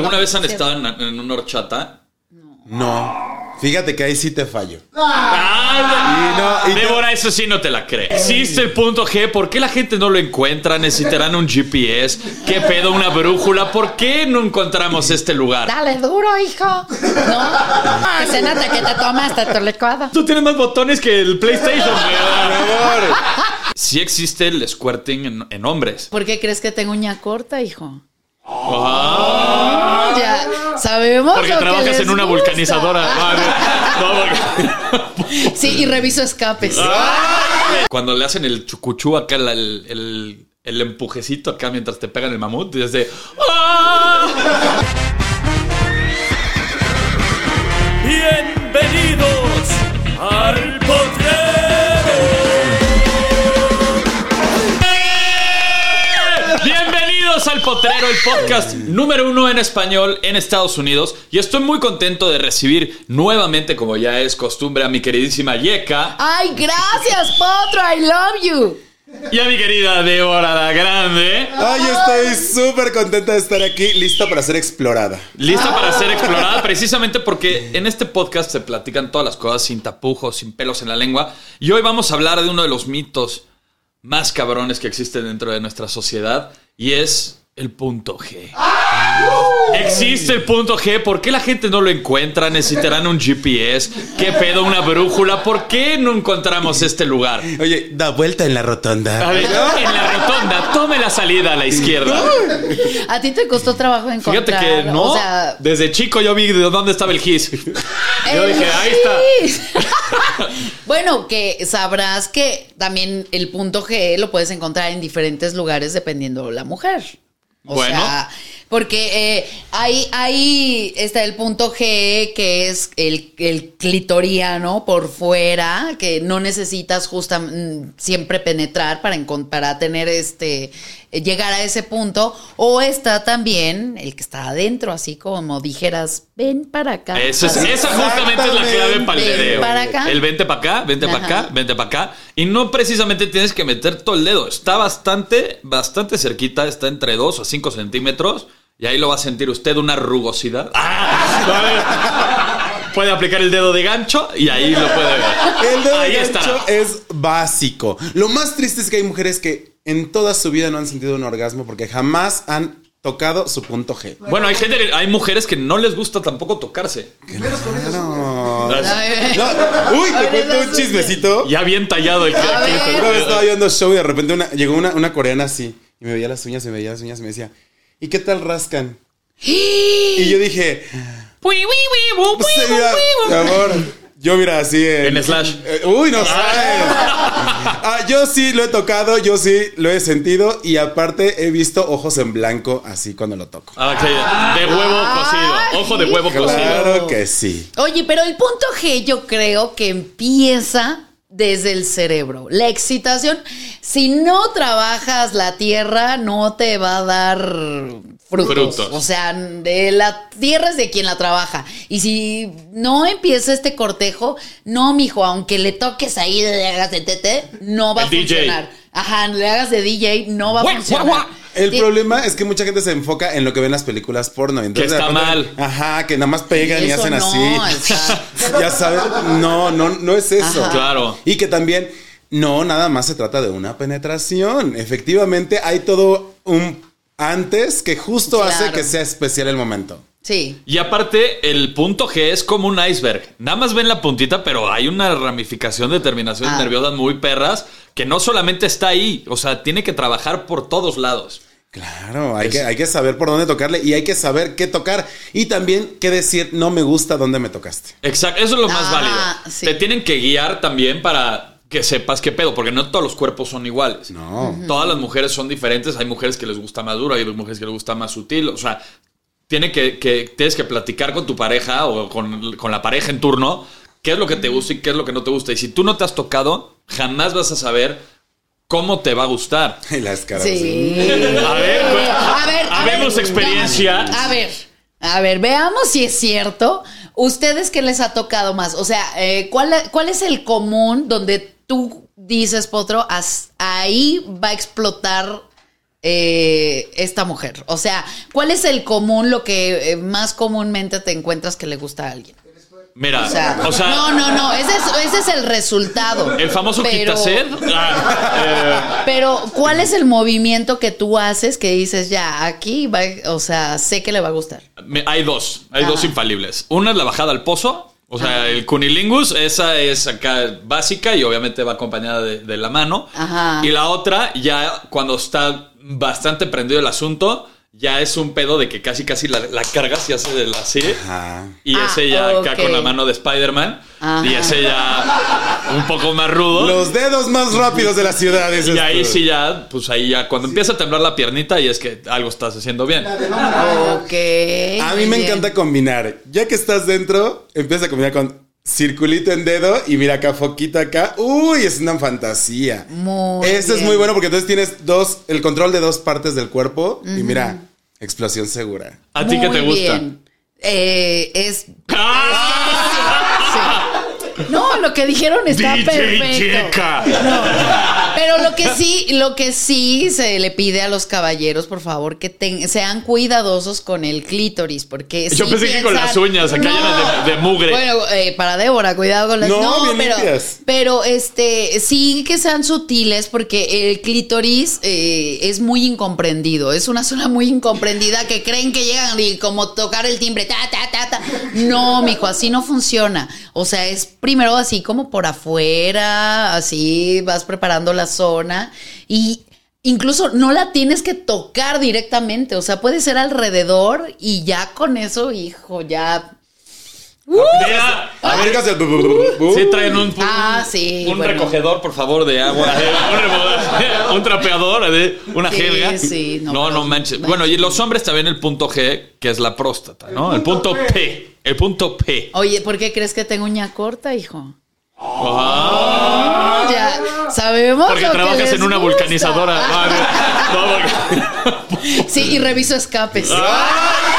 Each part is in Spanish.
¿Alguna vez han estado en, en una horchata? No. Fíjate que ahí sí te fallo. Ah, Y no, y Débora, eso sí no te la crees. Existe el punto G. ¿Por qué la gente no lo encuentra? Necesitarán un GPS. ¿Qué pedo? Una brújula. ¿Por qué no encontramos este lugar? Dale duro, hijo. ¿No? Se nota que te tomaste tu licuado. Tú tienes más botones que el PlayStation, güey. Sí existe el squirting en, en hombres. ¿Por qué crees que tengo uña corta, hijo? Ah, Ya sabemos. porque lo que trabajas les en una gusta. vulcanizadora. Ah, no, porque- Sí, y reviso escapes. Ah. Cuando le hacen el chucuchú acá, el, el- el empujecito acá mientras te pegan el mamut, desde. ¡Ah! Bienvenidos al al Potrero, el podcast número uno en español en Estados Unidos. Y estoy muy contento de recibir nuevamente, como ya es costumbre, a mi queridísima Yeka. Ay, gracias, Potro. I love you. Y a mi querida Débora la Grande, Ay, estoy súper contenta de estar aquí, lista para ser explorada. lista para ser explorada precisamente porque en este podcast se platican todas las cosas sin tapujos, sin pelos en la lengua. Y hoy vamos a hablar de uno de los mitos más cabrones que existen dentro de nuestra sociedad y es el punto G. Existe el punto G, ¿por qué la gente no lo encuentra? Necesitarán un GPS, ¿qué pedo? Una brújula, ¿por qué no encontramos este lugar? Oye, da vuelta en la A rotonda. ver, en la rotonda, tome la salida a la izquierda. A ti te costó trabajo encontrar. Fíjate que no. O sea, Desde chico yo vi de dónde estaba el GIS. Yo dije, ahí está. gis. bueno, que sabrás que también el punto G lo puedes encontrar en diferentes lugares dependiendo la mujer. Bueno. Porque eh, ahí, ahí está el punto G, que es el, el clitoriano por fuera, que no necesitas justamente siempre penetrar para, para tener este eh, llegar a ese punto. O está también el que está adentro, así como dijeras, ven para acá. Esa, es- esa justamente es la clave para el Ven dedeo. para acá. El vente para acá, vente para acá, vente para acá. Y no precisamente tienes que meter todo el dedo. Está bastante, bastante cerquita. Está entre 2 o 5 centímetros. Y ahí lo va a sentir usted una rugosidad. ¡Ah! Puede aplicar el dedo de gancho y ahí lo puede ver. El dedo ahí de estará. gancho es básico. Lo más triste es que hay mujeres que en toda su vida no han sentido un orgasmo porque jamás han tocado su punto G. Bueno, hay gente, que- hay mujeres que no les gusta tampoco tocarse. Ay, No. Uy, te cuento un chismecito. Ya bien tallado el A aquí. Una vez estaba viendo show y de repente una- llegó una, una coreana así y me veía las uñas, y me veía las uñas y me decía, ¿y qué tal rascan? Y yo dije, bu. mi amor, yo mira así en, En slash. Eh, uy, no sabes. Ah, yo sí lo he tocado, yo sí lo he sentido y aparte he visto ojos en blanco así cuando lo toco. Ah, ok. De huevo cocido. Ojo de huevo cocido. Claro que sí. Oye, pero el punto G yo creo que empieza desde el cerebro. La excitación, si no trabajas la tierra, no te va a dar frutos. Frutos. O sea, de la tierra es de quien la trabaja. Y si no empieza este cortejo, no, mijo, aunque le toques ahí, le hagas de tete, no va El a DJ. funcionar. Ajá, le hagas de DJ, no va a funcionar. guau, guau. El problema es que mucha gente se enfoca en lo que ven en las películas porno. Entonces, Que está repente- mal. Ajá, que nada más pegan y hacen no, así. está- ya sabes, no, no, no es eso. Ajá. Claro. Y que también no nada más se trata de una penetración. Efectivamente, hay todo un antes que justo hace que sea especial el momento. Sí. Y aparte, el punto G es como un iceberg. Nada más ven la puntita, pero hay una ramificación de terminaciones Ah. nerviosas muy perras que no solamente está ahí, o sea, tiene que trabajar por todos lados. Claro, hay que, hay que saber por dónde tocarle y hay que saber qué tocar. Y también qué decir, no me gusta dónde me tocaste. Exacto, eso es lo más Ah, válido. sí. Te tienen que guiar también para que sepas qué pedo, porque no todos los cuerpos son iguales. No. Todas las mujeres son diferentes. Hay mujeres que les gusta más duro, hay mujeres que les gusta más sutil. O sea, tiene que, que- tienes que platicar con tu pareja o con, con la pareja en turno qué es lo que te gusta y qué es lo que no te gusta. Y si tú no te has tocado, jamás vas a saber cómo te va a gustar. Las caras. Sí. A ver, pues, a ver, a habemos ver, experiencia. A ver, a ver, veamos si es cierto. ¿Ustedes qué les ha tocado más? O sea, eh, ¿cuál, ¿cuál es el común donde tú dices, Potro, as- ahí va a explotar eh, esta mujer? O sea, ¿cuál es el común, lo que eh, más comúnmente te encuentras que le gusta a alguien? Mira, O sea, o sea, no, no, no, ese es, ese es el resultado. el famoso Pero-. Ah, Pero, ¿cuál es el movimiento que tú haces que dices, ya, aquí va, o sea, sé que le va a gustar? eh, hay dos, hay Ajá. dos infalibles. Una es la bajada al pozo. O sea, el cunilingus, esa es acá básica y obviamente va acompañada de, de la mano. Ajá. Y la otra, ya cuando está bastante prendido el asunto, ya es un pedo de que casi casi la, la cargas y hace de la así. Ajá. Y Ah, ese ya acá con la mano de Spider-Man. Y ese ya un poco más rudo. Los dedos más rápidos de la ciudad. es y ahí sí ya, pues ahí ya, cuando empieza a temblar la piernita y es que algo estás haciendo bien. Ok. A mí me encanta combinar. Ya que estás dentro, empieza a combinar con circulito en dedo y mira acá, foquito acá. Uy, es una fantasía. Muy Eso es muy bueno porque entonces tienes dos, el control de dos partes del cuerpo y mira, explosión segura. ¿A ti qué te gusta? bien. Eh, es. ¡Ah! sí. No, lo que dijeron está DJ perfecto. No. Pero lo que sí, lo que sí se le pide a los caballeros, por favor, que ten- sean cuidadosos con el clítoris, porque Yo sí pensé que con las uñas, acá llenas de- de mugre. Bueno, eh, para Débora, cuidado con las No, bien pero, limpias. pero este sí que sean sutiles, porque el clítoris eh, es muy incomprendido. Es una zona muy incomprendida que creen que llegan y como tocar el timbre, ta, ta, ta, ta. No, mijo, así no funciona. O sea, es primero así como por afuera, así vas preparando la zona y incluso no la tienes que tocar directamente, o sea, puede ser alrededor y ya con eso, hijo, ya... Mira, a ver, Aplicas el bu- bu- bu- bu- si traen un, un- Ah, sí, un bueno. recogedor, por favor, de agua. un, trapeador, una Sí, jerga. sí, no, no, manches. Bueno, y los hombres también el punto G, que es la próstata, ¿no? El punto P. El punto P. Oye, ¿por qué crees que tengo uña corta, hijo? Ah, Ya sabemos. porque lo que trabajas les en una gusta. vulcanizadora. Ah, no, porque- Sí, y reviso escapes. Ah,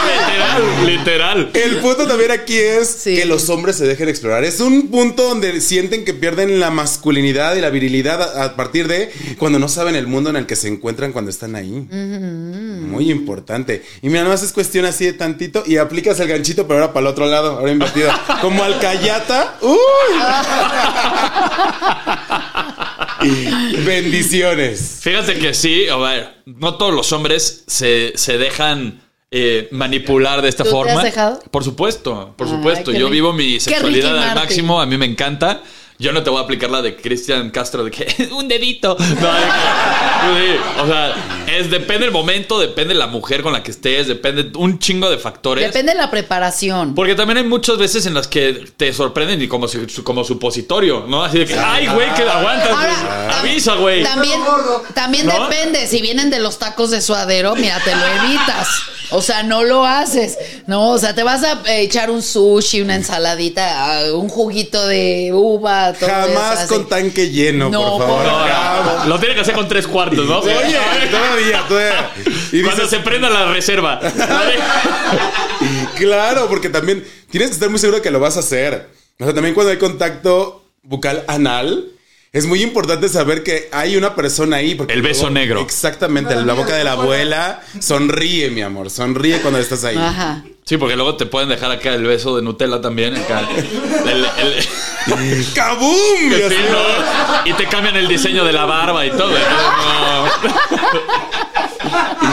literal, literal. El punto también aquí es Sí. que los hombres se dejen explorar. Es un punto donde sienten que pierden la masculinidad y la virilidad a, partir de cuando no saben el mundo en el que se encuentran cuando están ahí. Muy importante. Y mira, no es cuestión así de tantito y aplicas el ganchito, pero ahora para el otro lado, ahora invertido. Como alcayata. ¡Uy! Bendiciones. Fíjate que sí, a ver, no todos los hombres se, se dejan eh, manipular de esta ¿Tú te forma. has dejado? Por supuesto, por Ay, supuesto. Yo vivo mi sexualidad al máximo, a mí me encanta. Yo no te voy a aplicar la de Cristian Castro de que un dedito. No, de que- sí, o sea, es depende el momento, depende la mujer con la que estés, depende un chingo de factores. Depende de la preparación. Porque también hay muchas veces en las que te sorprenden y como, si- como supositorio, ¿no? Así de que, ay, güey, que aguantas. Ahora, Avisa, güey. También, también ¿No? depende. Si vienen de los tacos de suadero, mira, te lo evitas. O sea, no lo haces. No, o sea, te vas a echar un sushi, una ensaladita, ah, un juguito de uva, todo Jamás eso, con tanque lleno, No, por favor. No, no, Lo tiene que hacer con tres cuartos, ¿no? Oye, todavía, todavía. Y Cuando dices, se prenda la reserva. Claro, porque también tienes que estar muy seguro de que lo vas a hacer. O sea, también cuando hay contacto bucal anal, es muy importante saber que hay una persona ahí. Porque El beso luego- negro. Exactamente, la boca de la abuela. Sonríe, mi amor, sonríe cuando estás ahí. Ajá. Sí, porque luego te pueden dejar acá el beso de Nutella también. acá. El- el- ¡Kabum! Y Sí, así, no. Y te cambian el diseño de la barba y todo. No.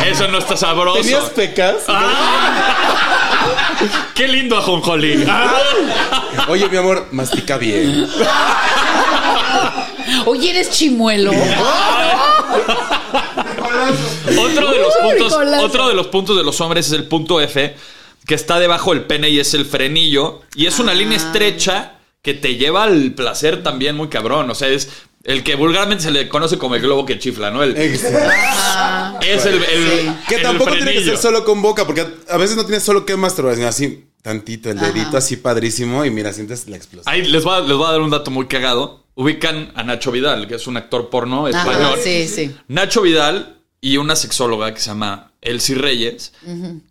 Eso no está sabroso. ¿Tenías pecas? Ah. Qué lindo ajonjolí. Ah. Oye, mi amor, mastica bien. Oye, eres chimuelo. Otro de los puntos, otro de los puntos de los hombres es el punto F, que está debajo del pene y es el frenillo. Y es una línea estrecha que te lleva al placer también muy cabrón. O sea, es el que vulgarmente se le conoce como el globo que chifla, ¿no? El, es el, el- Que el tampoco tiene que ser solo con boca, porque a veces no tienes solo que masturbar, sino así tantito, el dedito así padrísimo y mira, sientes la explosión. Ahí les voy, a, les voy a dar un dato muy cagado. Ubican a Nacho Vidal, que es un actor porno español. Ajá, sí, sí. Nacho Vidal y una sexóloga que se llama Elsie Reyes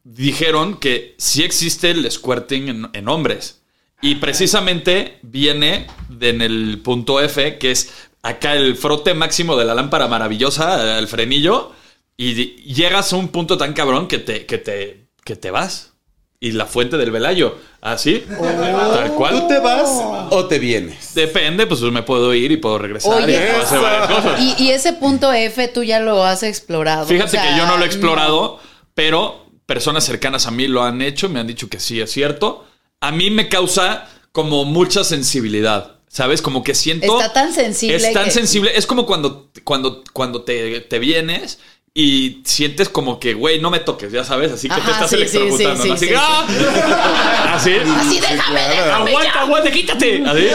dijeron que sí existe el squirting en, en hombres. Y precisamente viene de en el punto F, que es acá el frote máximo de la lámpara maravillosa, el frenillo, y llegas a un punto tan cabrón que te, que te, que te vas. Y la fuente del velayo, así, tal cual. ¿Tú te vas o te vienes? Depende, pues me puedo ir y puedo regresar. Oye, y puedo hacer varias cosas. Y, y ese punto F tú ya lo has explorado. Fíjate o sea, que yo no lo he explorado, pero personas cercanas a mí lo han hecho, me han dicho que sí es cierto. A mí me causa como mucha sensibilidad. ¿Sabes? Como que siento. Está tan sensible Es tan que- sensible. Es como cuando, cuando, cuando te, te vienes y sientes como que, güey, no me toques, ya sabes. Así que te estás sí, sí, electrocutando. sí, ¿no? sí, Así sí, que, ¡ah! Así. Así déjame, déjame. Aguanta, ya. aguanta, quítate. Así.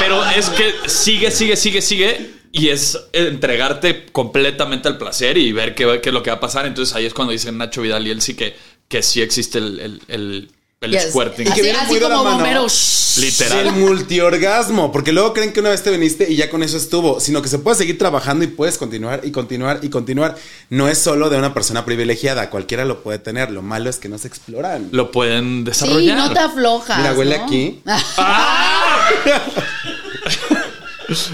Pero es que sigue, sigue, sigue, sigue. Y es entregarte completamente al placer y ver qué, qué es lo que va a pasar. Entonces ahí es cuando dicen Nacho Vidal y él sí que, que sí existe el, el, el, el Yes. squirting. que Así, viene muy de la mano. bombero. Literal. El multiorgasmo, porque luego creen que una vez te viniste y ya con eso estuvo, sino que se puede seguir trabajando y puedes continuar y continuar y continuar. No es solo de una persona privilegiada, cualquiera lo puede tener. Lo malo es que no se exploran. Lo pueden Sí, desarrollar. no te aflojas. Mira, huele ¿no? aquí. ¡Ah!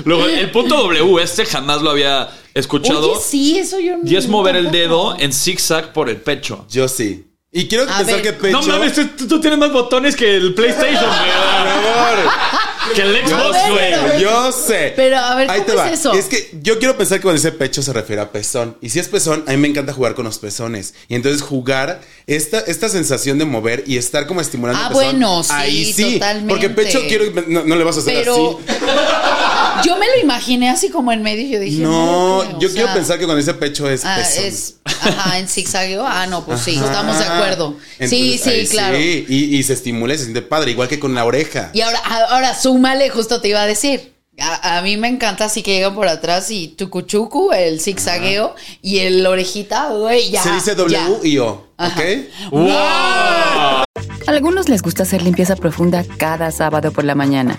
Luego, el punto W, este jamás lo había escuchado. Oye, sí, eso yo no. Y es mover el dedo en zigzag por el pecho. Yo sí. Y quiero A pensar ver. que pecho. No mames, tú, tú tienes más botones que el PlayStation, Por güey. favor. Que el Xbox, A ver, güey. pero- Yo sé. Pero, a ver, Ahí ¿cómo te es va. eso? Es que yo quiero pensar que cuando dice pecho se refiere a pezón. Y si es pezón, a mí me encanta jugar con los pezones. Y entonces jugar esta, esta sensación de mover y estar como estimulando Ah, el pezón. bueno, sí, Ahí sí. totalmente. Porque pecho quiero. No, no le vas a hacer Pero así. Yo me lo imaginé así como en medio y yo dije. No, yo o quiero sea, pensar que cuando dice pecho es Ah, pezón. es, ajá, en zigzagueo. Ah, no, pues sí, Ajá. estamos de acuerdo. sí, Entonces, sí, ahí claro. Sí, y, y se estimula y se siente padre, igual que con la oreja. Y ahora, ahora súmale, justo te iba a decir. A, a mí me encanta así que llegan por atrás y tucuchucu, el zigzagueo y el orejita, güey, ya. se dice W ya. y O, Ajá. ¿ok? ¡Wow! A algunos les gusta hacer limpieza profunda cada sábado por la mañana.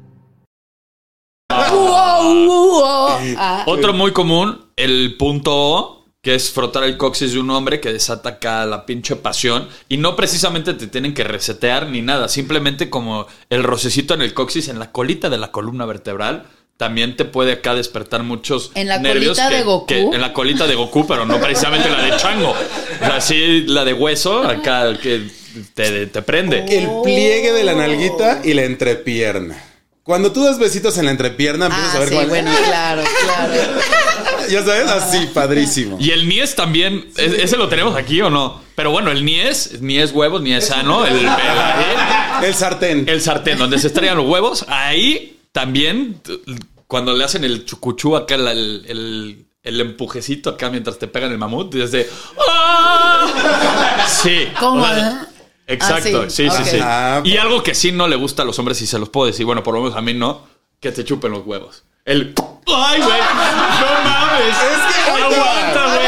Wow, wow. Ah, Otro muy común, el punto O, que es frotar el coxis de un hombre que desata acá la pinche pasión. Y no precisamente te tienen que resetear ni nada, simplemente como el rocecito en el coxis, en la colita de la columna vertebral. También te puede acá despertar muchos ¿En la nervios colita que- de Goku? que- en la colita de Goku, pero no precisamente la de Chango. O sea, sí, la de hueso, acá que te, te prende. El pliegue de la nalguita y la entrepierna. Cuando tú das besitos en la entrepierna, empiezas Ah, a ver sí, cuál- bueno, claro, claro. Ya sabes, así, padrísimo. Y el Nies también, ¿e- ¿ese lo tenemos aquí o no? Pero bueno, el Nies, ni es huevos, ni es sano. El, el- El sartén. el sartén donde se estrellan los huevos, ahí también, cuando le hacen el chucuchú acá, la- el, el- el empujecito acá mientras te pegan el mamut, desde... ¡Ah! Sí. ¿Cómo? O sea, Exacto, Ah, sí, sí, sí. Ah, Y algo que sí no le gusta a los hombres y se los puedo decir, bueno, por lo menos a mí no, que te chupen los huevos. El... ¡Ay, güey! ¡No mames! Es que- ¡Aguanta, güey!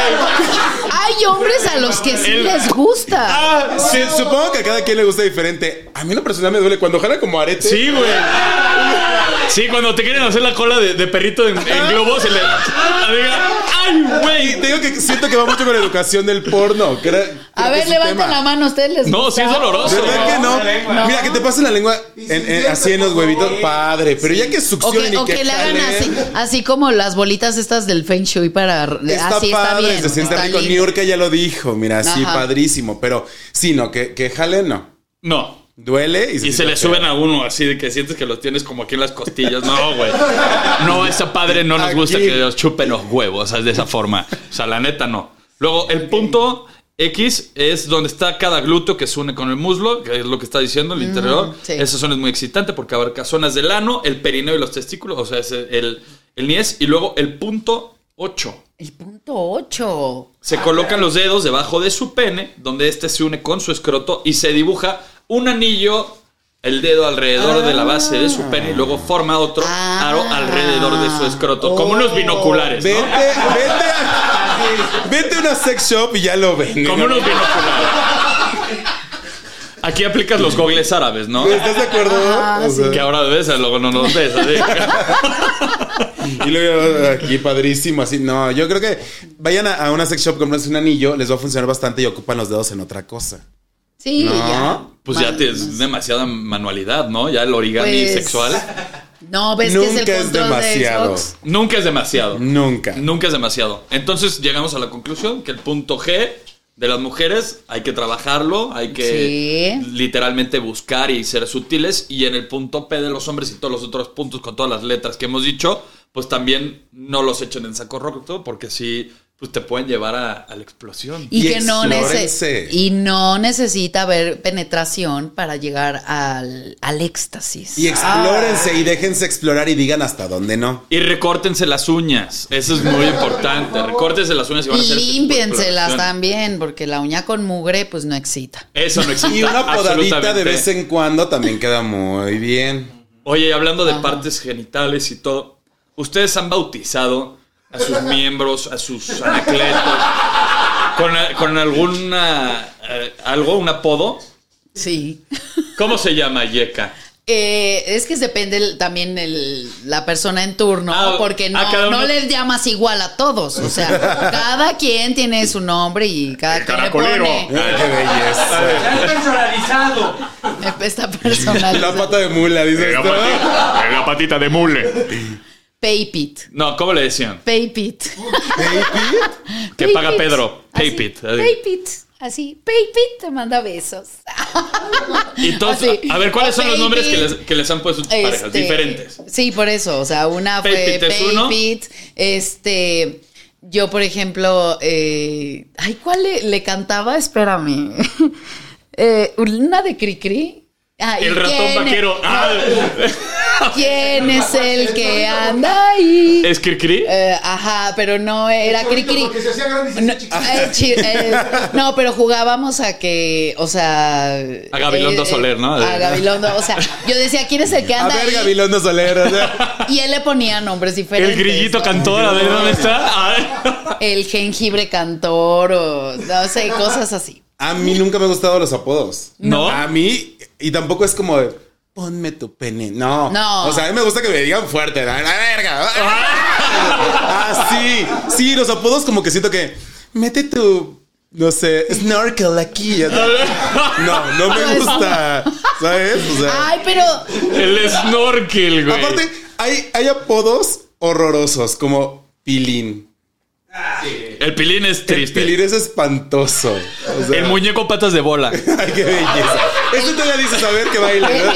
hay hombres a los que sí El- les gusta. Ah, Sí, supongo que a cada quien le gusta diferente. A mí en lo personal me duele cuando jala como arete. Sí, güey. Sí, cuando te quieren hacer la cola de, de perrito en, en globo, se le. Diga, ¡Ay, güey! te digo que siento que va mucho con la educación del porno. Que era, creo A ver, levanten tema. la mano, ¿ustedes les No, gusta? sí es doloroso. ¿Verdad que no? No. Mira, que te pasen la lengua en- en- así en los huevitos, padre. Pero ya que succionen que, y o que, que le hagan así, así como las bolitas estas del Feng Shui para... Está así está padre, bien. se siente está rico. lindo. Niurka ya lo dijo, mira, sí, Ajá. padrísimo. Pero sí, no, que, que jalen, no. No. Duele y se, Y se le suben a uno así de que sientes que los tienes como aquí en las costillas. No, güey. No, esa padre no nos gusta Aquí. que los chupen los huevos, o sea, de esa forma. O sea, la neta no. Luego, el punto X es donde está cada glúteo que se une con el muslo, que es lo que está diciendo el interior. sí. Esa zona es muy excitante porque abarca zonas del ano, el perineo y los testículos, o sea, es el, el niés. Y luego el punto 8. El punto 8. Se colocan los dedos debajo de su pene, donde este se une con su escroto y se dibuja un anillo, el dedo alrededor de la base de su pene y luego forma otro Ah. aro alrededor de su escroto, como unos binoculares, Vete, ¿no? vete, a, vete a una sex shop y ya lo ven. Como unos binoculares. Aquí aplicas los gogles árabes, ¿no? ¿Estás de acuerdo? O sea, Que ahora ves, luego no los ves. así. Y luego aquí padrísimo, así. No, yo creo que vayan a, a una sex shop, comprense un anillo, les va a funcionar bastante y ocupan los dedos en otra cosa. Sí, No. ya. Pues ya tienes demasiada manualidad, ¿no? Ya el origami Pues, sexual. No, ves que Nunca es es el control demasiado. de Xbox. Nunca es demasiado. Nunca. Nunca es demasiado. Entonces llegamos a la conclusión que el punto G de las mujeres hay que trabajarlo, hay que Sí. literalmente buscar y ser sutiles. Y en el punto P de los hombres y todos los otros puntos con todas las letras que hemos dicho, pues también no los echen en saco roto porque sí, pues te pueden llevar a, a la explosión. Y, Y que no nece- y no necesita haber penetración para llegar al, al éxtasis. Y explórense y déjense explorar y digan hasta dónde no. Y recórtense las uñas. Eso es muy importante. Recórtense las uñas y van a Y hacer este límpienselas también, porque la uña con mugre pues no excita. Eso no existe. Y una podadita de vez en cuando también queda muy bien. Oye, y hablando de partes genitales y todo, ¿ustedes han bautizado a sus miembros, a sus anacletos, con, con alguna, eh, algo, un apodo? Sí. ¿Cómo se llama, Yeka? Eh, es que depende el- también el- la persona en turno, Ah, porque no, a cada uno- no les llamas igual a todos. O sea, cada quien tiene su nombre y cada quien le caracolero. pone. Ay, qué belleza. personalizado. Está personal. La pata de mula, dice esto. la patita de mule. Paypit. No, ¿cómo le decían? Paypit. Que paga Pedro. Paypit. Paypit. Así. Paypit te manda besos. Y entonces, Así. a ver, ¿cuáles son los nombres que Paypit. les, que les han puesto sus parejas? Este, Diferentes. Sí, por eso. O sea, una fue Paypit es. Paypit. Este. Yo, por ejemplo, eh, ay, ¿cuál le, le cantaba? Espérame. Eh, una de Cricri. Ay, El ratón ¿quién- vaquero. Ah, ¿Quién es el que anda ahí? ¿Es Cricri? Eh, ajá, pero no era Cricri. Porque se hacía grande y se No, hacía chiquito. eh, chi- eh, no, pero jugábamos a que, o sea... A Gabilondo Soler, ¿no? A Gabilondo, o sea, yo decía, ¿quién es el que A anda ver, ahí? Gabilondo Soler. o sea, Y él le ponía nombres diferentes. El grillito ¿no? cantor, a ver dónde está. A ver. El jengibre cantor o no sé, cosas así. A mí nunca me han gustado los apodos. ¿No? A mí, y tampoco es como de, ponme tu pene. No. No. O sea, a mí me gusta que me digan fuerte. ¡La verga! Ah, sí. Sí, los apodos como que siento que, mete tu, no sé, snorkel aquí. No, no me gusta. ¿Sabes? O sea, Ay, pero El snorkel, güey. aparte, hay, hay apodos horrorosos como pilín. El pilín es El triste. pilín es espantoso. O sea, El muñeco patas de bola. Ay, qué belleza. Este todavía dices, a ver que baile. el, ¿no?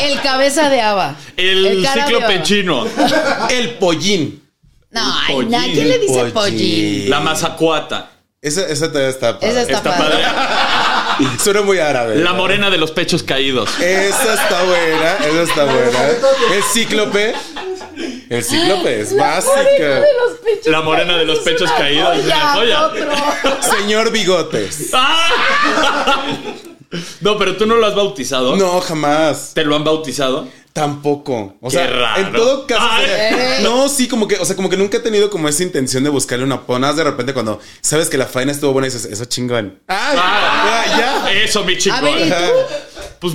el- el cabeza de haba. El, de cíclope chino. El pollín. No, ay, pollín, na- ¿quién le dice pollín. pollín? La mazacuata. Esa, esa todavía está padre. Esa está, Está padre. padre. Suena muy árabe. La morena de los pechos caídos. Esa está buena, esa está buena. El cíclope. El cíclope es básica. La morena de los pechos caídos. Es una joya. Señor Bigotes. ¡Ah! No, pero tú no lo has bautizado. No, jamás. ¿Te lo han bautizado? Tampoco. O Qué sea, raro. en todo caso. Ay. sería- no, sí, como que, o sea, como que nunca he tenido como esa intención de buscarle una ponas de repente cuando sabes que la faena estuvo buena y dices, eso chingón. ¡Ay! Ah, ya, ya. Eso, mi chico. A ver, ¿y tú? Pues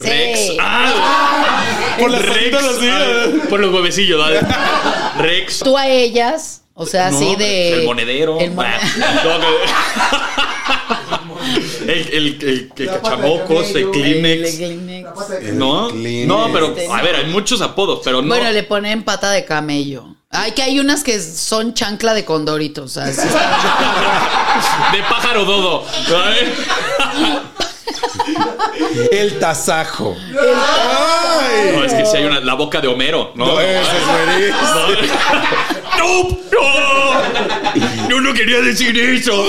Rex. Sí. Ah, Por las Rex. ah, por los huevecillos, ¿vale? Rex. Tú a ellas, o sea, así de. El monedero. El mon- Ah, el, el, el, el cachamocos, el Kleenex. No, no, pero a ver, hay muchos apodos, pero no. Bueno, le ponen pata de camello. Ay, que hay unas que son chancla de condoritos. O sea, sí está- De pájaro dodo. ¿sabes? El tasajo. ¡Ay! No, es que si hay una. La boca de Homero, ¿no? No, ese es buenísimo. ¡No! ¡No! Yo no quería decir eso.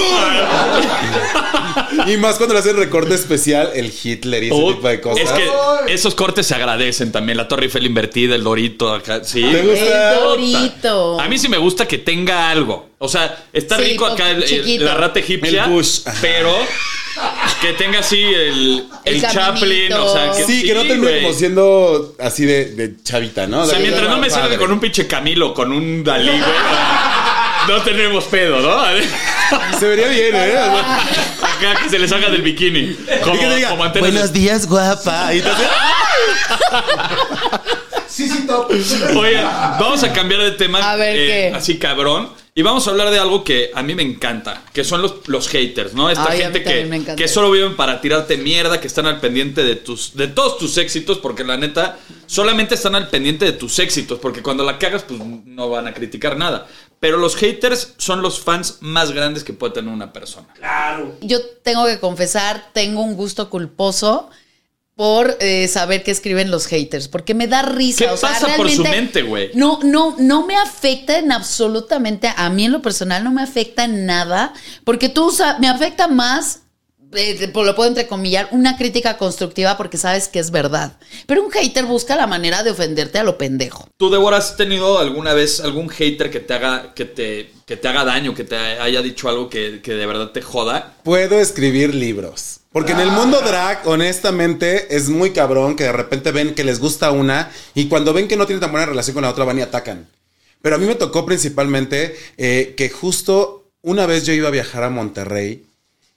Y más cuando le hacen recorte especial, el Hitler y ese Oh, tipo de cosas. Es que esos cortes se agradecen también. La Torre Eiffel invertida, el Dorito acá. Sí. ¿Te gusta? El dorito. A mí sí me gusta que tenga algo. O sea, está Sí, rico acá el- el- chiquito. la rata egipcia. El Bush, ajá. Pero que tenga así el, el, El Chaplin. O sea, que, Sí, que no termine güey. como siendo así de, de chavita, ¿no? O sea, De- mientras no me padre. salga con un pinche Camilo, con un Dalí, güey. No tenemos pedo, ¿no? Se vería bien, ¿eh? Acá que se le salga del bikini. Como, que diga, como Buenos días, guapa. Y te hace- Sí, sí, top. Oye, vamos a cambiar de tema. A ver, eh, ¿qué? Así cabrón. Y vamos a hablar de algo que a mí me encanta, que son los, los haters, ¿no? Esta Ay, gente que, que solo viven para tirarte mierda, que están al pendiente de tus de todos tus éxitos, porque la neta, solamente están al pendiente de tus éxitos, porque cuando la cagas, pues no van a criticar nada. Pero los haters son los fans más grandes que puede tener una persona. Yo tengo que confesar, tengo un gusto culposo por eh, saber qué escriben los haters, porque me da risa. ¿Qué o sea, pasa por su mente, güey? No, no, no me afecta en absolutamente, a mí en lo personal no me afecta en nada, porque tú me afecta más. eh, lo puedo entrecomillar, una crítica constructiva porque sabes que es verdad. Pero un hater busca la manera de ofenderte a lo pendejo. ¿Tú, Débora, has tenido alguna vez algún hater que te haga, que te, que te haga daño, que te haya dicho algo que, que de verdad te joda? Puedo escribir libros. Porque en el mundo drag, honestamente, es muy cabrón que de repente ven que les gusta una y cuando ven que no tienen tan buena relación con la otra van y atacan. Pero a mí me tocó principalmente eh, que justo una vez yo iba a viajar a Monterrey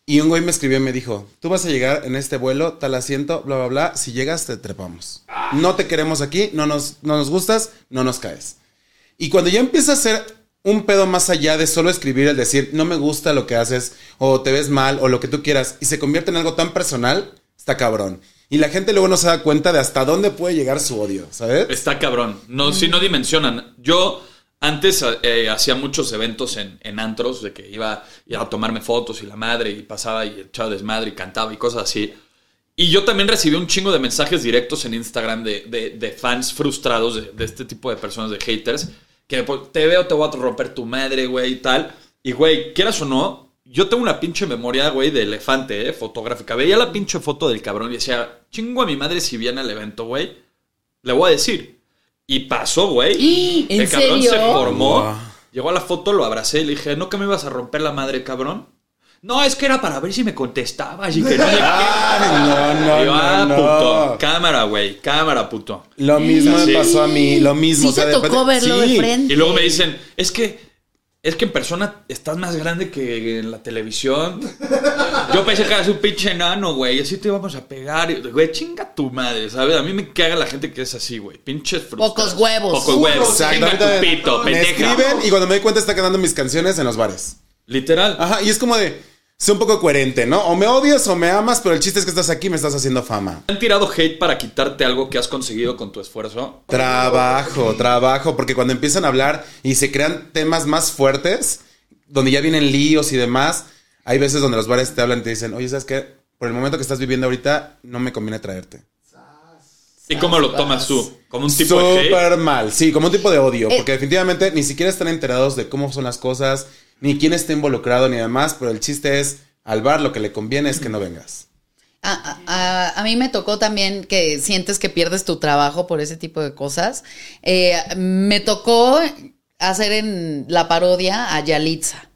y un güey me escribió y me dijo, tú vas a llegar en este vuelo, tal asiento, bla, bla, bla, si llegas te trepamos. No te queremos aquí, no nos, no nos gustas, no nos caes. Y cuando ya empieza a ser un pedo más allá de solo escribir el decir, no me gusta lo que haces, o te ves mal, o lo que tú quieras, y se convierte en algo tan personal, está cabrón. Y la gente luego no se da cuenta de hasta dónde puede llegar su odio, ¿sabes? Está cabrón. No, si no dimensionan. Yo antes eh, hacía muchos eventos en, en antros, de que iba, a tomarme fotos y la madre, y pasaba y echaba desmadre y cantaba y cosas así. Y yo también recibí un chingo de mensajes directos en Instagram de, de- fans frustrados de este tipo de personas, de haters, que pues, te veo, te voy a romper tu madre, güey, y tal. Y, güey, quieras o no, yo tengo una pinche memoria, güey, de elefante, ¿eh? Fotográfica. Veía la pinche foto del cabrón y decía, chingo a mi madre si viene al evento, güey. Le voy a decir. Y pasó, güey. ¿En El cabrón serio? se formó. Wow. Llegó a la foto, lo abracé y le dije, ¿no que me ibas a romper la madre, cabrón? No, es que era para ver si me contestabas y que no. Ay, no, no, yo, ah, no, puto. no. Cámara, güey. Cámara, puto. Lo mismo Sí. me pasó a mí, lo mismo. Sí o sea, te de tocó verlo de sí. frente. Y luego me dicen, es que, es que en persona estás más grande que en la televisión. Yo pensé que eras un pinche enano, güey. Así te íbamos a pegar. Y, Güey, chinga tu madre, ¿sabes? A mí me caga la gente que es así, güey. Pinches frustrados. Pocos huevos. Pocos huevos. Exacto. Chinga tu pito, me pendeja. escriben y cuando me doy cuenta está cantando mis canciones en los bares. Literal. Ajá, y es como de, sé un poco coherente, ¿no? O me odias o me amas, pero el chiste es que estás aquí y me estás haciendo fama. ¿Han tirado hate para quitarte algo que has conseguido con tu esfuerzo? Trabajo, trabajo, porque cuando empiezan a hablar y se crean temas más fuertes, donde ya vienen líos y demás, hay veces donde los bares te hablan y te dicen, oye, ¿sabes qué? Por el momento que estás viviendo ahorita, no me conviene traerte. ¿Y cómo lo tomas tú? ¿Como un tipo de hate? Súper mal, sí, como un tipo de odio, Eh. porque definitivamente ni siquiera están enterados de cómo son las cosas, ni quién está involucrado, ni demás, pero el chiste es, al bar lo que le conviene es que no vengas. A, a- a- mí me tocó también que sientes que pierdes tu trabajo por ese tipo de cosas. Eh, me tocó hacer en la parodia a Yalitza.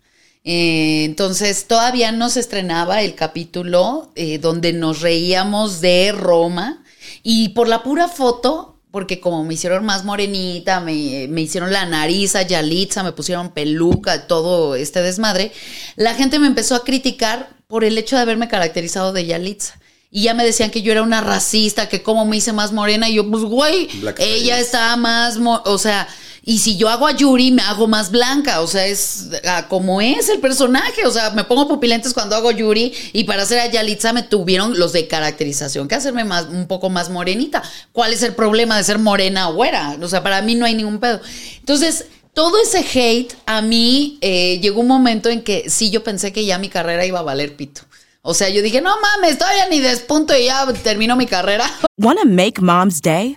Eh, entonces todavía no se estrenaba el capítulo eh, donde nos reíamos de Roma y por la pura foto, porque como me hicieron más morenita, me, me hicieron la nariz a Yalitza, me pusieron peluca, todo este desmadre, la gente me empezó a criticar por el hecho de haberme caracterizado de Yalitza. Y ya me decían que yo era una racista, que como me hice más morena. Y yo, pues, güey, Black ella face. está más, o sea, y si yo hago a Yuri, me hago más blanca. O sea, es como es el personaje. O sea, me pongo pupilentes cuando hago Yuri. Y para hacer a Yalitza me tuvieron los de caracterización que hacerme más, un poco más morenita. ¿Cuál es el problema de ser morena o güera? O sea, para mí no hay ningún pedo. Entonces, todo ese hate, a mí eh, llegó un momento en que sí yo pensé que ya mi carrera iba a valer pito. O sea, yo dije, no mames, todavía ni despunto y ya termino mi carrera. Want to make mom's day?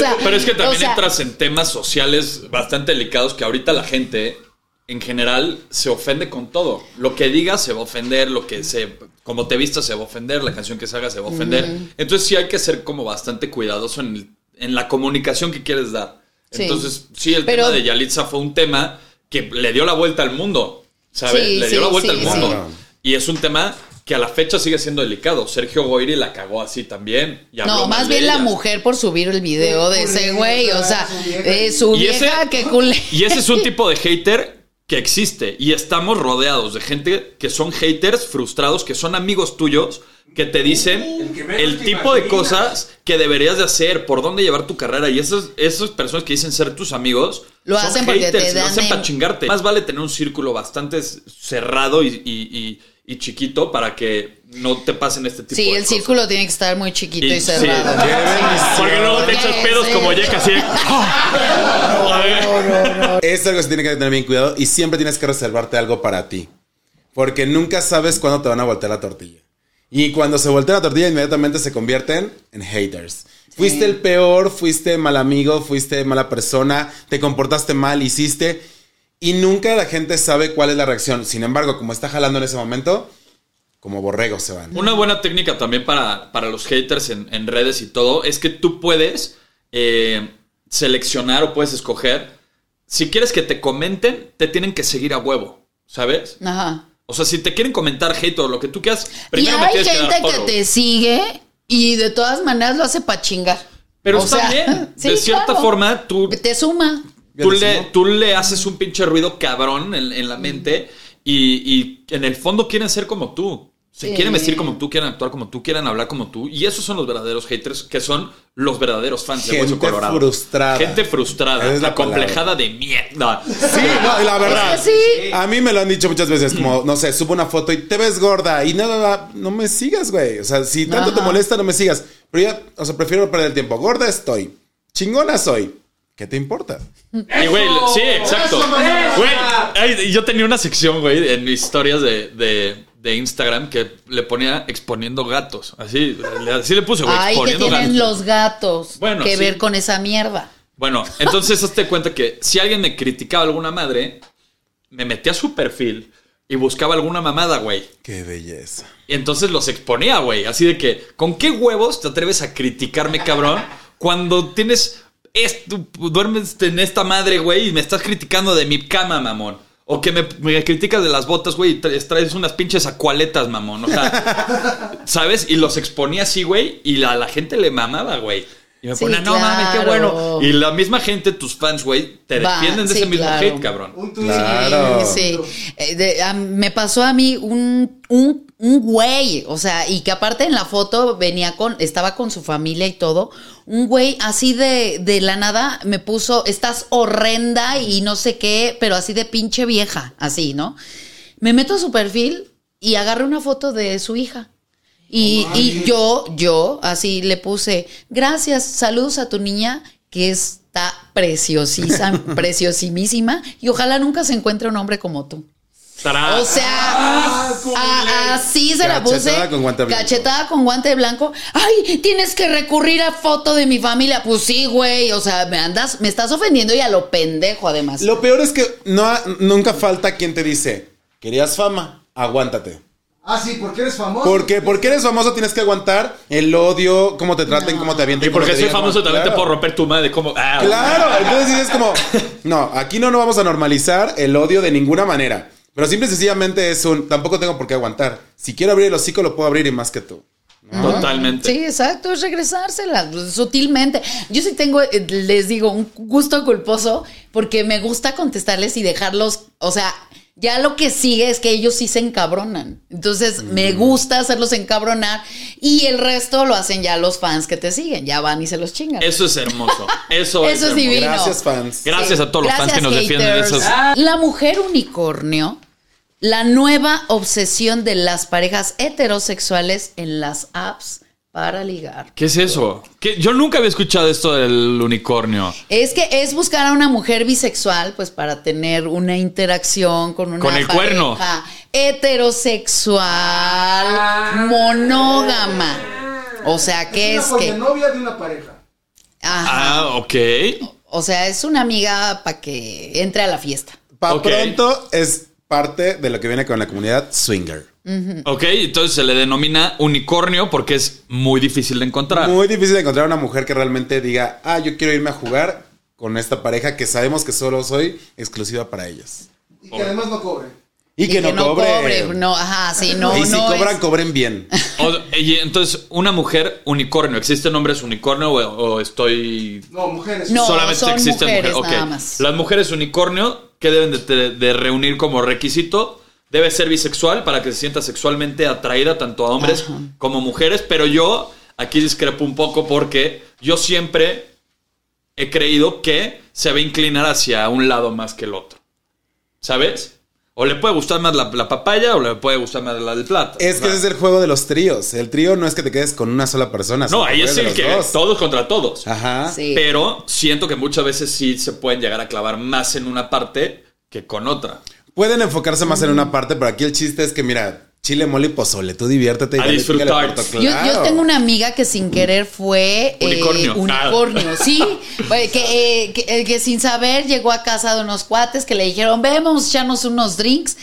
Sea, Pero es que también o sea, entras en temas sociales bastante delicados que ahorita la gente en general se ofende con todo. Lo que digas se va a ofender, lo que se como te vistas se va a ofender, la canción que se haga se va a ofender. Entonces sí hay que ser como bastante cuidadoso en, el- en la comunicación que quieres dar. Sí. Entonces, sí, el Pero- tema de Yalitza fue un tema que le dio la vuelta al mundo, ¿sabes? Sí, le dio sí, la vuelta sí, al mundo. sí. Y es un tema que a la fecha sigue siendo delicado. Sergio Goyri la cagó así también. y habló No, más bien la mujer por subir el video de ese güey. O sea, de su Y vieja ese- que culé. Y ese es un tipo de hater que existe. Y estamos rodeados de gente que son haters frustrados, que son amigos tuyos, que te dicen el tipo de cosas que deberías de hacer, por dónde llevar tu carrera. Y esas, esas personas que dicen ser tus amigos Lo son hacen porque te haters, lo hacen en- para chingarte. Más vale tener un círculo bastante cerrado y, y- y- y chiquito para que no te pasen este tipo Sí, de el cosas. círculo tiene que estar muy chiquito y, Y- sí. cerrado. ¡Qué bendición! Porque luego te echas pedos sí. como Yeka así. Es algo que se tiene que tener bien cuidado y siempre tienes que reservarte algo para ti. Porque nunca sabes cuándo te van a voltear la tortilla. Y cuando se voltea la tortilla, inmediatamente se convierten en haters. Fuiste el peor, fuiste mal amigo, fuiste mala persona, te comportaste mal, hiciste. Y nunca la gente sabe cuál es la reacción. Sin embargo, como está jalando en ese momento, como borregos se van. Una buena técnica también para, para los haters en, en redes y todo es que tú puedes eh, seleccionar o puedes escoger. Si quieres que te comenten, te tienen que seguir a huevo, ¿sabes? Ajá. O sea, si te quieren comentar hate o lo que tú quieras, Y primero me hay que gente dar que, te sigue y de todas maneras lo hace para chingar. Pero O está sea, bien. sí, de cierta claro. forma, tú, Te suma. Tú, le, tú le haces un pinche ruido cabrón en, en la mente y, y en el fondo quieren ser como tú. Se Sí. quieren vestir como tú, quieren actuar como tú, quieren hablar como tú. Y esos son los verdaderos haters, que son los verdaderos fans de Gente Hueso Colorado. frustrada. Gente frustrada, es la acomplejada de mierda. Sí, no, y la verdad. Es que sí. A mí me lo han dicho muchas veces, como, no sé, subo una foto y te ves gorda y nada, no me sigas, güey. O sea, si tanto te molesta, no me sigas. Pero ya, o sea, prefiero perder el tiempo. Gorda estoy. Chingona soy. ¿Qué te importa? Y, güey, sí, exacto. Güey, yo tenía una sección, güey, en mis historias de, de, de Instagram que le ponía exponiendo gatos. Así, le- así le puse, güey, Ay, que tienen gatos. los gatos Bueno, que sí. ver con esa mierda. Bueno, entonces hazte cuenta que si alguien me criticaba alguna madre, me metía a su perfil y buscaba alguna mamada, güey. Qué belleza. Y entonces los exponía, güey. Así de que, ¿con qué huevos te atreves a criticarme, cabrón? Cuando tienes. Esto, duermes en esta madre, güey, y me estás criticando de mi cama, mamón. O que me, me criticas de las botas, güey, y traes, traes unas pinches acualetas, mamón. O sea, ¿sabes? Y los exponía así, güey, y la, la gente le mamaba, güey. Y me Sí, ponía, no mames, qué claro. bueno. Y la misma gente, tus fans, güey, te Va, defienden de sí, ese mismo claro. hate, cabrón. Claro. Sí, sí. Eh, de- a- me pasó a mí un, un un güey, o sea, y que aparte en la foto venía con, estaba con su familia y todo, un güey así de, de la nada me puso, estás horrenda y no sé qué, pero así de pinche vieja, así, ¿no? Me meto a su perfil y agarré una foto de su hija. Y, y yo, yo, así le puse, gracias, saludos a tu niña, que está preciosísima, preciosísima, y ojalá nunca se encuentre un hombre como tú. O sea, a- así se la puse. Cachetada con guante blanco. Cachetada con guante blanco. Ay, tienes que recurrir a foto de mi familia. Pues sí, güey. O sea, me andas, me estás ofendiendo y a lo pendejo, además. Lo peor es que no, nunca falta quien te dice, querías fama, aguántate. Ah, sí, porque eres famoso. Porque, porque eres famoso tienes que aguantar el odio, cómo te traten, cómo te avienten. Y porque te soy digan, famoso no, también te claro. puedo romper tu madre. Como, ah, Claro, entonces sí es como, no, aquí no, no vamos a normalizar el odio de ninguna manera. Pero simple y sencillamente es un, tampoco tengo por qué aguantar. Si quiero abrir el hocico, lo puedo abrir y más que tú. Totalmente. Sí, exacto, es regresársela sutilmente. Yo sí tengo, eh, les digo, un gusto culposo porque me gusta contestarles y dejarlos, o sea, ya lo que sigue es que ellos sí se encabronan. Entonces, me Mm. gusta hacerlos encabronar y el resto lo hacen ya los fans que te siguen, ya van y se los chingan. Eso es hermoso. Eso, Eso es hermoso. divino. Gracias, fans. Gracias a todos los fans que nos defienden esas. La mujer unicornio, la nueva obsesión de las parejas heterosexuales en las apps para ligar. ¿Qué es eso? ¿Qué? Yo nunca había escuchado esto del unicornio. Es que es buscar a una mujer bisexual, pues para tener una interacción con una Con el pareja cuerno. heterosexual monógama. O sea, que es es una que, novia de una pareja. ajá. Ah, ok. o sea, es una amiga para que entre a la fiesta. Pa' Ok. pronto es parte de lo que viene con la comunidad swinger. Ok, entonces se le denomina unicornio porque es muy difícil de encontrar. Muy difícil de encontrar una mujer que realmente diga, ah, yo quiero irme a jugar con esta pareja que sabemos que solo soy exclusiva para ellos. Y que además no cobre. Y, Y que, no, cobre. No, ajá, sí, no, y si no. cobran, es- cobren bien. O- y entonces, una mujer unicornio. ¿Existen hombres unicornio o, o estoy No, mujeres. No, solamente son existen mujeres mujeres? Ok. nada más. Las mujeres unicornio, ¿qué deben de, reunir como requisito? Debe ser bisexual para que se sienta sexualmente atraída tanto a hombres como mujeres. Pero yo aquí discrepo un poco porque yo siempre he creído que se va a inclinar hacia un lado más que el otro. ¿Sabes? O le puede gustar más la, la papaya o le puede gustar más la del plato. Es que ese es el juego de los tríos. El trío no es que te quedes con una sola persona. No, ahí es el que dos. todos contra todos. Ajá. Sí. Pero siento que muchas veces sí se pueden llegar a clavar más en una parte que con otra. Pueden enfocarse más en una parte, pero aquí el chiste es que, mira, chile, mole y pozole, tú diviértete. y A disfrutar. puerto, Yo, yo claro. tengo una amiga que sin querer fue eh, Unicornio. unicornio, Ah. sí, eh, que, eh, que, que sin saber llegó a casa de unos cuates que le dijeron, ven, vamos a echarnos unos drinks.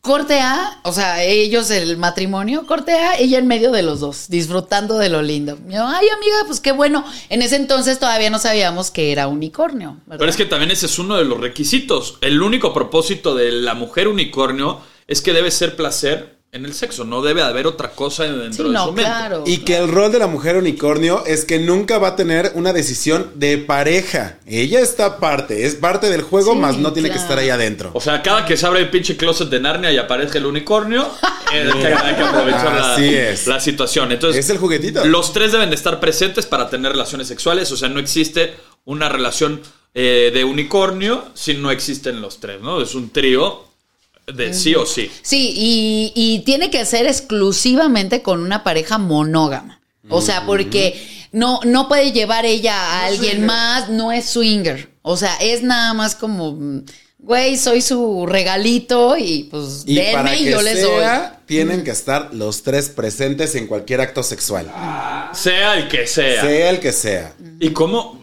Corte A, o sea, ellos el matrimonio, corte A, ella en medio de los dos, disfrutando de lo lindo. Yo, ay, amiga, pues qué bueno. En ese entonces todavía no sabíamos que era unicornio. ¿verdad? Pero es que también ese es uno de los requisitos. El único propósito de la mujer unicornio es que debe ser placer en el sexo. No debe haber otra cosa dentro Sí, de no, su mente. claro. Y que el rol de la mujer unicornio es que nunca va a tener una decisión de pareja. Ella está aparte, es parte del juego, Sí, más no tiene que estar ahí adentro. O sea, cada que se abre el pinche closet de Narnia y aparece el unicornio, eh, hay, que, hay que aprovechar la, Así es. la situación. Entonces, Es el juguetito. Los tres deben de estar presentes para tener relaciones sexuales. O sea, no existe una relación eh, de unicornio si no existen los tres, ¿no? Es un trío de sí o sí. Sí, y, y tiene que ser exclusivamente con una pareja monógama. O sea, porque no, no puede llevar ella a alguien más, no es swinger. O sea, es nada más como, güey, soy su regalito y pues Y para denme y que yo les doy. sea, tienen que estar los tres presentes en cualquier acto sexual. Sea el que sea. Sea el que sea. ¿Y cómo?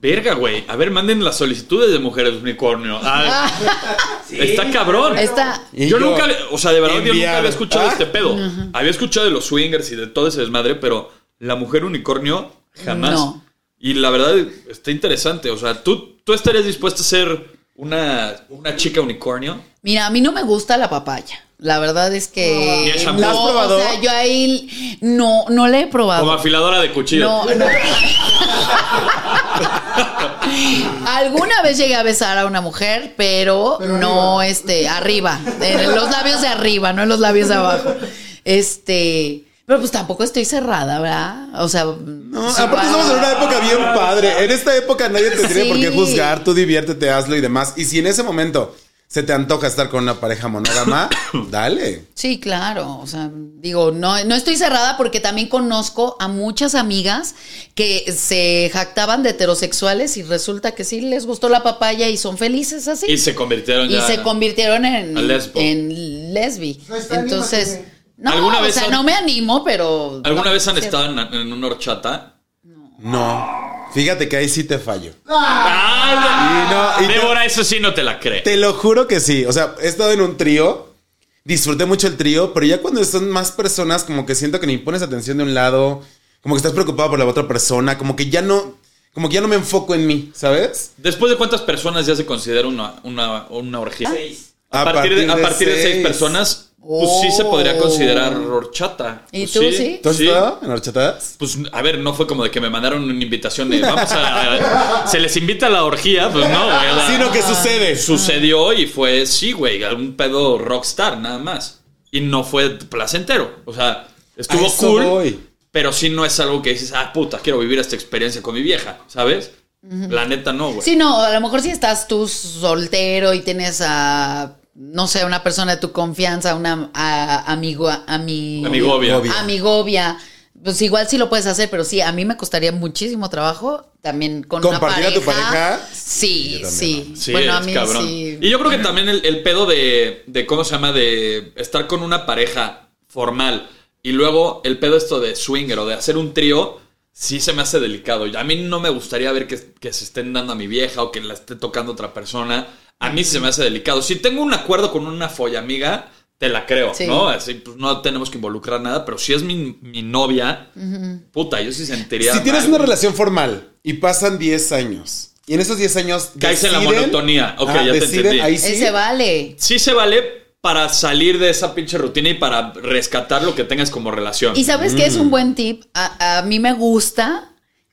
Verga, güey. A ver, manden las solicitudes de mujeres unicornio. Ah, Está cabrón. Está- yo, yo, nunca, o sea, de verdad, yo nunca había escuchado Ah. este pedo. Había escuchado de los swingers y de todo ese desmadre, pero la mujer unicornio jamás. No. Y la verdad está interesante. O sea, ¿tú, tú estarías dispuesto a ser una, una chica unicornio? Mira, a mí no me gusta la papaya. La verdad es que. ¿Y no, ¿La has probado? O sea, yo ahí no, no le he probado. Como afiladora de cuchillo. No, no. Alguna vez llegué a besar a una mujer, pero, Pero no este arriba, en los labios de arriba, no en los labios de abajo. Este, pero pues tampoco estoy cerrada, ¿verdad? O sea, No, sí, aparte estamos en una época bien padre. En esta época nadie te tiene por qué Sí. juzgar. Tú diviértete, hazlo y demás. Y si en ese momento se te antoja estar con una pareja monógama, dale. Sí, claro. O sea, digo, no, no estoy cerrada porque también conozco a muchas amigas que se jactaban de heterosexuales y resulta que sí les gustó la papaya y son felices así. Y se convirtieron Y ya. se convirtieron en, en lesbi. No está, Entonces, no, ¿Alguna o vez sea, han- no me animo, pero. ¿Alguna no, vez han estado en, en una horchata? No. Fíjate que ahí sí te fallo. Ah, Y no, y te- Débora, eso sí no te la cree. Te lo juro que sí. O sea, he estado en un trío. Disfruté mucho el trío, pero ya cuando son más personas, como que siento que ni pones atención de un lado, como que estás preocupado por la otra persona, como que ya no, como que ya no me enfoco en mí, ¿sabes? ¿Después de cuántas personas ya se considera una, una, una orgía? A, A partir, de, a partir de seis seis. personas, pues sí se podría Oh. considerar horchata. ¿Y Pues tú sí? ¿Tú has estado en horchatadas? Pues a ver, no fue como de que me mandaron una invitación de vamos a. se les invita a la orgía, pues no, güey. Sino que sucede. Sucedió y fue, sí, güey, algún pedo rockstar, nada más. Y no fue placentero. O sea, estuvo A cool, voy. pero sí no es algo que dices, ah, puta, quiero vivir esta experiencia con mi vieja, ¿sabes? La neta no, güey. Sí, no, a lo mejor si estás tú soltero y tienes a, no sé, una persona de tu confianza, una a- amigo, ami- Amigovia. Amigovia. amigovia, pues igual sí lo puedes hacer, pero sí, a mí me costaría muchísimo trabajo también con una ¿Compartir pareja. a tu pareja? Sí, sí. Sí, bueno, a mí cabrón. sí. Y yo creo que también el, el pedo de, de, ¿cómo se llama? De estar con una pareja formal y luego el pedo esto de swinger o de hacer un trío, sí se me hace delicado. Y A mí no me gustaría ver que, que se estén dando a mi vieja o que la esté tocando otra persona. A mí sí se me hace delicado. Si tengo un acuerdo con una folla amiga, te la creo, Sí. ¿no? Así, pues no tenemos que involucrar nada, pero si es mi, mi novia, puta, yo sí sentiría. Si tienes una relación formal y pasan 10 años, y en esos 10 años Caes en la monotonía. Ok, ya te entendí. Ahí sí. Ese vale. sí se vale para salir de esa pinche rutina y para rescatar lo que tengas como relación. Y sabes que es un buen tip. A, a mí me gusta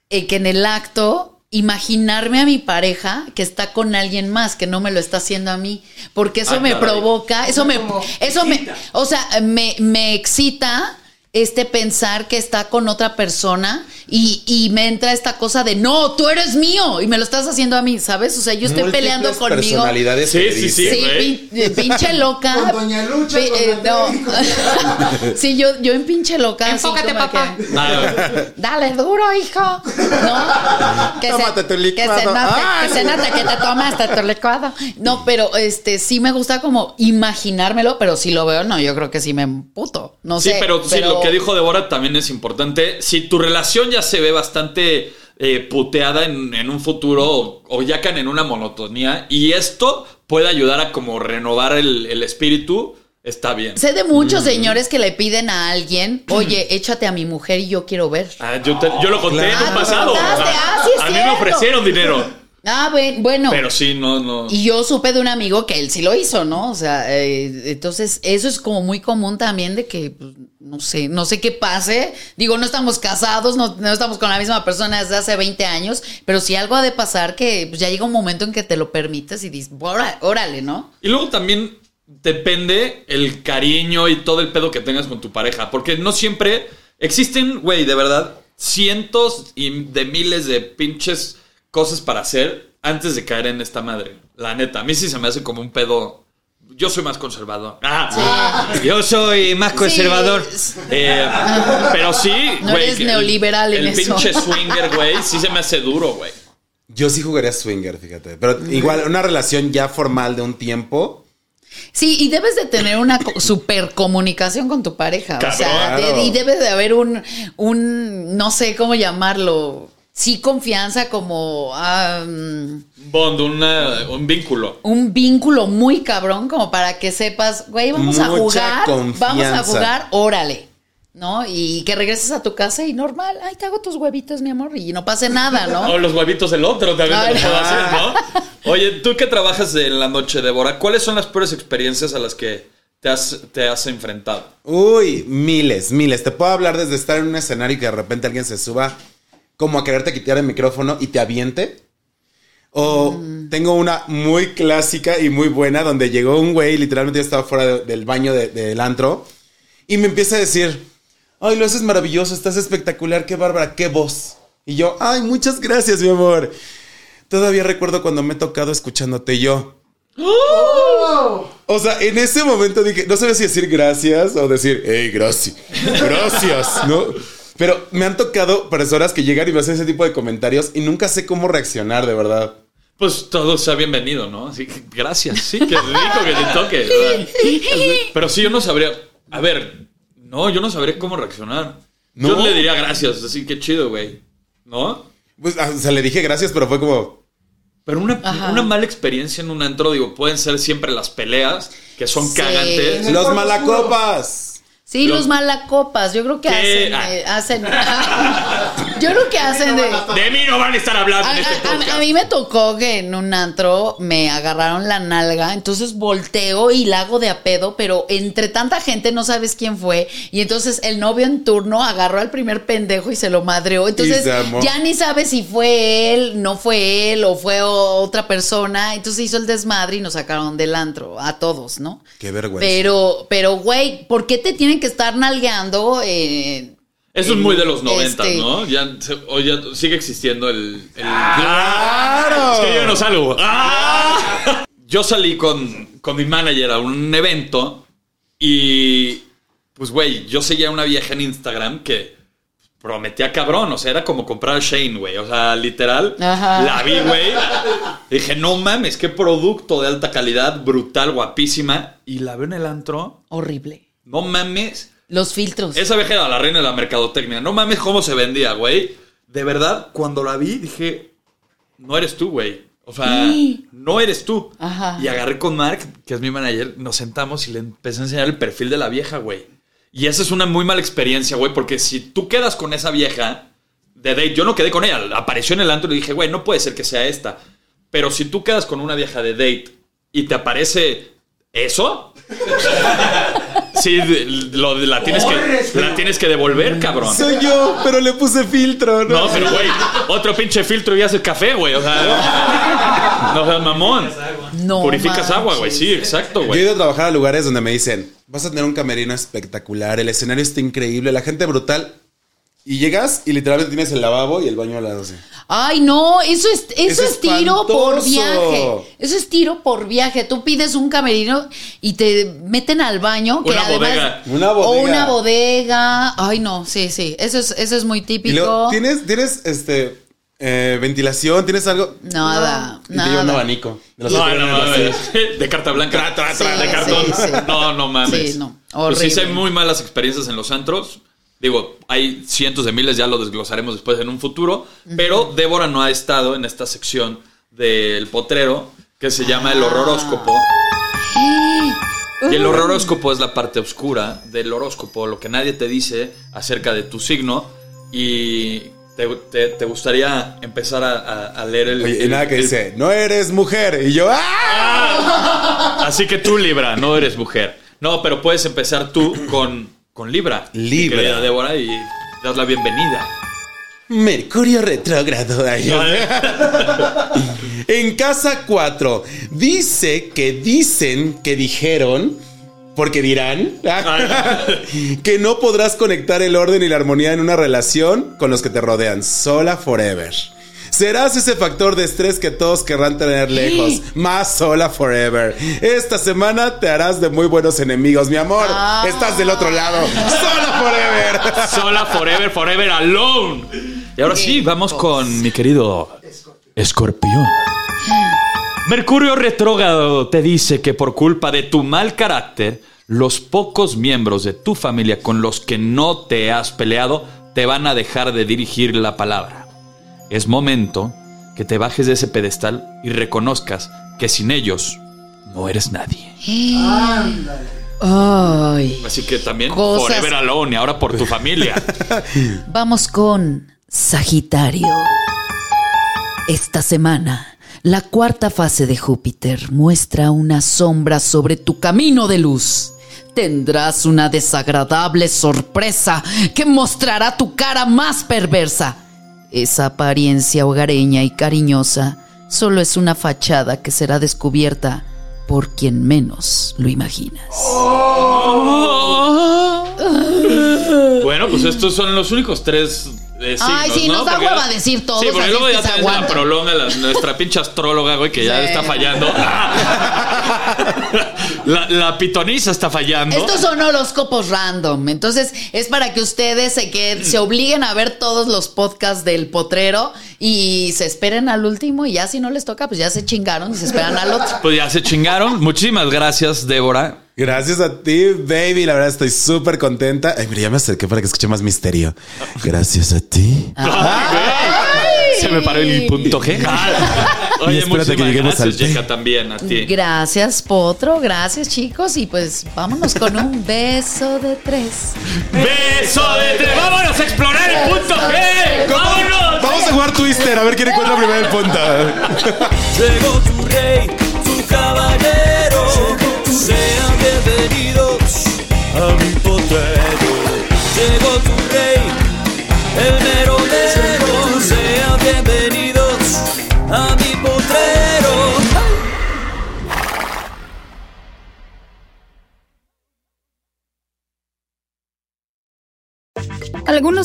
eh, que en el acto imaginarme a mi pareja que está con alguien más, que no me lo está haciendo a mí, porque eso Ah, me caray. provoca, eso me, eso me, o sea, me, me excita este pensar que está con otra persona y, y me entra esta cosa de no, tú eres mío y me lo estás haciendo a mí, ¿sabes? O sea, yo estoy Múltiples peleando conmigo. personalidades Sí, sí, sí. Sí, pin- eh, pinche loca. Con Doña Lucha, Pi- eh, no. Sí, yo, yo en pinche loca. Enfócate, papá. que, Ah, Dale duro, hijo. ¿No? Que Tómate tu licuado. Que se note, que se note que te tomaste tu licuado. No, pero este sí me gusta como imaginármelo, pero si lo veo, no, yo creo que sí me emputo. No sí, sé. pero, sí, lo que dijo Débora también es importante. Si tu relación ya se ve bastante eh, puteada en, en un futuro o, o ya caen en una monotonía y esto puede ayudar a como renovar el, el espíritu, está bien. Sé de muchos señores que le piden a alguien, oye, échate a mi mujer y yo quiero ver. Ah, yo, te- yo lo conté en Claro. un pasado. ah, sí a mí me ofrecieron dinero. Ah, buen- bueno. Pero sí, no, no. Y yo supe de un amigo que él sí lo hizo, ¿no? O sea, eh, entonces eso es como muy común también de que, pues, no sé, no sé qué pase. Digo, no estamos casados, no, no estamos con la misma persona desde hace 20 años, pero si algo ha de pasar que pues, ya llega un momento en que te lo permites y dices, "Ora- órale, ¿no? Y luego también depende el cariño y todo el pedo que tengas con tu pareja. Porque no siempre existen, güey, de verdad, cientos y de miles de pinches cosas para hacer antes de caer en esta madre. La neta, a mí sí se me hace como un pedo. Yo soy más conservador. Ah, yo soy más conservador. Sí. Eh, pero sí, No güey. eres que el- neoliberal en el eso. pinche swinger, güey, sí se me hace duro, güey. Yo sí jugaría swinger, fíjate. Pero igual, una relación ya formal de un tiempo. Sí, y debes de tener una super comunicación con tu pareja. O sea, de- y debe de haber un, un, no sé cómo llamarlo, sí confianza como Bond, una- un vínculo. un vínculo muy cabrón como para que sepas, güey, vamos a jugar, vamos a jugar, órale. ¿No? Y que regreses a tu casa y normal, ay, te hago tus huevitos, mi amor, y no pase nada, ¿no? O los huevitos del otro también te Ay, lo puedo no. hacer, ¿no? Oye, tú que trabajas en la noche, Débora, ¿cuáles son las peores experiencias a las que te has, te has enfrentado? Uy, miles, miles. Te puedo hablar desde estar en un escenario y que de repente alguien se suba como a quererte quitar el micrófono y te aviente. O Mm. tengo una muy clásica y muy buena donde llegó un güey, literalmente yo estaba fuera de- del baño de- del antro. Y me empieza a decir, ay, lo haces maravilloso, estás espectacular, qué bárbara, qué voz. Y yo, ay, muchas gracias, mi amor. Todavía recuerdo cuando me he tocado escuchándote yo. O sea, en ese momento dije, no sabía si decir gracias o decir, hey, gracias, gracias, ¿no? Pero me han tocado personas que llegan y me hacen ese tipo de comentarios y nunca sé cómo reaccionar, de verdad. Pues todo sea bienvenido, ¿no? Así que gracias, sí, qué rico que te toque. ¿verdad? Pero sí, yo no sabría. A ver, no, yo no sabría cómo reaccionar. Yo le diría gracias, así que chido, güey. ¿No? Pues, ah, o sea, le dije gracias, pero fue como, Pero una, una mala experiencia en un antro, digo, pueden ser siempre las peleas, que son Sí. cagantes. los malacopas. Sí, Los- los malacopas, yo creo que ¿Qué? hacen, Ah. eh, hacen yo creo que hacen de De mí no van a estar hablando a, en este a- a- a mí me tocó que en un antro me agarraron la nalga, entonces volteo y la hago de a pedo, pero entre tanta gente no sabes quién fue. Y entonces el novio en turno agarró al primer pendejo y se lo madreó. Entonces ya ni sabes si fue él, no fue él o fue otra persona. Entonces hizo el desmadre y nos sacaron del antro a todos, ¿no? Qué vergüenza. Pero, pero, güey, ¿por qué te tienen que estar nalgueando? eh, Eso es muy de los Este- 90, ¿no? Ya, se- o ya sigue existiendo el. el- ¡Claro! Es que yo no salgo. ¡Ah! Yo salí con, con mi manager a un evento y. Pues, güey, yo seguía a una vieja en Instagram que prometía cabrón. O sea, era como comprar a Shane, güey. O sea, literal. Ajá. La vi, güey. Dije, no mames, qué producto de alta calidad, brutal, guapísima. Y la veo en el antro. horrible. No mames. Los filtros. Esa vieja era la reina de la mercadotecnia. No mames cómo se vendía, güey. De verdad, cuando la vi, dije, no eres tú, güey. O sea, no eres tú. Ajá. Y agarré con Mark, que es mi manager, nos sentamos y le empecé a enseñar el perfil de la vieja, güey. Y esa es una muy mala experiencia, güey, porque si tú quedas con esa vieja de date, yo no quedé con ella, apareció en el antro y dije, güey, no puede ser que sea esta. Pero si tú quedas con una vieja de date y te aparece eso, sí, lo, la, tienes que, la tienes que devolver, cabrón. Soy yo, pero le puse filtro, ¿no? No, pero güey, otro pinche filtro y haces café, güey. O sea, no seas mamón. No Purificas agua, güey. Sí, exacto, Yo he güey. ido a trabajar a lugares donde me dicen, vas a tener un camerino espectacular, el escenario está increíble, la gente brutal. Y llegas y literalmente tienes el lavabo y el baño al lado. así. Ay, no, eso es, eso Es es tiro por viaje. Eso es tiro por viaje. Tú pides un camerino y te meten al baño. Que Una además, bodega. Una O bodega. una bodega. Ay, no, sí, sí. Eso es, eso es muy Y típico. luego, ¿tienes, tienes este, eh, ventilación? ¿Tienes algo? Nada, Y te lleva un nada. abanico. De No, no mames. De carta blanca. Tra, tra, tra, Sí, de cartón. sí, sí. No, no mames. Sí, no. Pues sí, hay Horrible. muy malas experiencias en los antros. Digo, hay cientos de miles, ya lo desglosaremos después en un futuro. Pero Débora no ha estado en esta sección del potrero que se llama el horroróscopo. Y el horroróscopo es la parte oscura del horóscopo, lo que nadie te dice acerca de tu signo. Y te, te- te gustaría empezar a, a- a leer el. Oye, y el- nada que el- dice, no eres mujer. Y yo, ¡ah! Así que tú, Libra, no eres mujer. No, pero puedes empezar tú con, con Libra. mi Libra. querida Débora, y das la bienvenida. Mercurio retrógrado. Ay, en casa 4, dice que dicen que dijeron, porque dirán, que no podrás conectar el orden y la armonía en una relación con los que te rodean. Sola forever. Serás ese factor de estrés que todos querrán tener lejos. Más sola forever. Esta semana te harás de muy buenos enemigos, mi amor. Ah. Estás del otro lado. Sola forever. Sola, forever, forever, alone. Y ahora sí, vamos con mi querido Escorpión. Mercurio retrógrado te dice que por culpa de tu mal carácter, los pocos miembros de tu familia con los que no te has peleado te van a dejar de dirigir la palabra. Es momento que te bajes de ese pedestal y reconozcas que sin ellos no eres nadie. Ay. Así que también Cosas- forever alone y ahora por tu familia. Vamos con Sagitario. Esta semana, la cuarta fase de Júpiter muestra una sombra sobre tu camino de luz. Tendrás una desagradable sorpresa que mostrará tu cara más perversa. Esa apariencia hogareña y cariñosa solo es una fachada que será descubierta por quien menos lo imaginas. Bueno, pues estos son los únicos tres eh, signos, Ay, sí, ¿no? nos da Porque- hueva decir todos, Sí, porque así luego es ya que se tenemos la prolonga, la- nuestra pinche astróloga, güey, que ya Sí. está fallando. La, la pitoniza está fallando. Estos son horóscopos random. Entonces, es para que ustedes se, que, se obliguen a ver todos los podcasts del potrero y se esperen al último. Y ya si no les toca, pues ya se chingaron y se esperan al otro. Pues ya se chingaron. Muchísimas gracias, Débora. Gracias a ti, baby. La verdad estoy súper contenta. Ay, mira, ya me acerqué para que escuche más misterio. Gracias a ti. Se me paró el punto G. Y Oye, espérate que lleguemos gracias, al también a ti. Gracias, Potro. Gracias, chicos. Y pues vámonos con un beso de tres. ¡Beso de tres! ¡Vámonos a explorar el punto G! ¡Vámonos! Vamos a jugar Twister, a ver quién encuentra primero el punto. Llegó tu rey,